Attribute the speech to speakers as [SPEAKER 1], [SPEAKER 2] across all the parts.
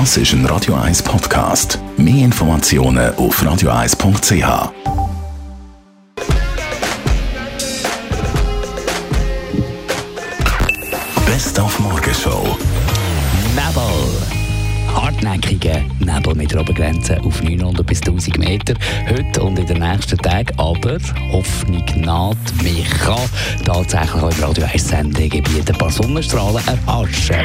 [SPEAKER 1] Das ist ein Radio 1 Podcast. Mehr Informationen auf radio1.ch. Best auf Morgenshow.
[SPEAKER 2] Nebel. Hartnäckige Nebel mit einer Obergrenze auf 900 bis 1000 Meter. Heute und in den nächsten Tagen aber Hoffnung naht. Mich kann tatsächlich auch im Radio 1 Sendegebiet ein paar Sonnenstrahlen erhaschen.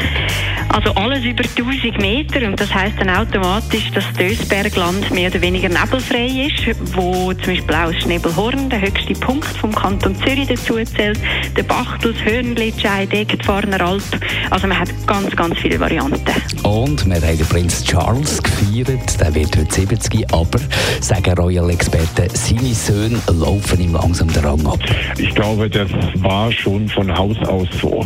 [SPEAKER 3] Also alles über 1000 Meter und das heißt dann automatisch, dass das Dösbergland mehr oder weniger nebelfrei ist, wo zum Beispiel auch das Schnebelhorn, der höchste Punkt vom Kanton Zürich dazu zählt, der Bachtus, Hörnli, Scheidegg, die Farner Alp. Also man hat ganz, ganz viele Varianten.
[SPEAKER 2] Und wir haben den Prinz Charles gefeiert, der wird heute 70, aber sagen Royal-Experten, seine Söhne laufen ihm langsam den Rang ab.
[SPEAKER 4] Ich glaube, das war schon von Haus aus so.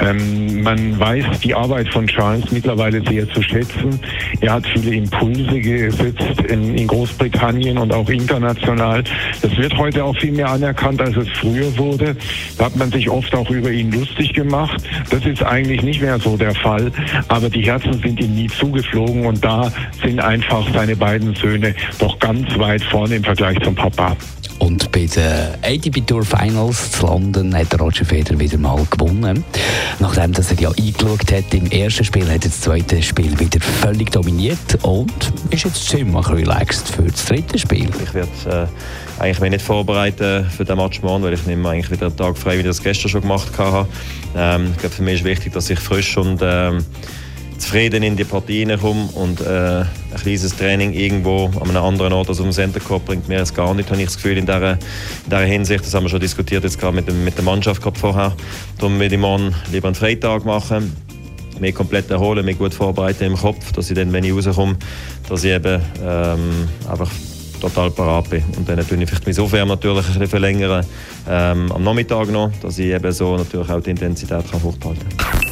[SPEAKER 4] Ähm, man weiß die Arbeit von Charles mittlerweile sehr zu schätzen. Er hat viele Impulse gesetzt in, in Großbritannien und auch international. Das wird heute auch viel mehr anerkannt, als es früher wurde. Da hat man sich oft auch über ihn lustig gemacht. Das ist eigentlich nicht mehr so der Fall. Aber die Herzen sind ihm nie zugeflogen und da sind einfach seine beiden Söhne doch ganz weit vorne im Vergleich zum Papa.
[SPEAKER 2] Und bei den ATP Tour Finals zu London hat Roger Federer wieder mal gewonnen. Nachdem dass er ja eingeschaut hat im ersten Spiel, hat er das zweite Spiel wieder völlig dominiert und ist jetzt ziemlich relaxed für das dritte Spiel.
[SPEAKER 5] Ich werde äh, eigentlich mich nicht vorbereiten für den Match morgen, weil ich nehme eigentlich wieder einen Tag frei, wie ich das gestern schon gemacht habe. Ähm, ich glaube, für mich ist wichtig, dass ich frisch und ähm, zufrieden in die Partie komme und äh, ein kleines Training irgendwo an einem anderen Ort als auf dem Center Court bringt mir jetzt gar nicht, habe ich das Gefühl, in dieser, in dieser Hinsicht. Das haben wir schon diskutiert jetzt gerade mit, dem, mit der Mannschaft vorher. Darum will ich morgen lieber einen Freitag machen mich komplett erholen, mich gut vorbereiten im Kopf, dass ich dann, wenn ich rauskomme, dass ich eben ähm, einfach total parat bin. Und dann tue ich vielleicht mein Aufwärmen natürlich ein bisschen verlängern ähm, am Nachmittag noch, dass ich eben so natürlich auch die Intensität kann hochhalten kann.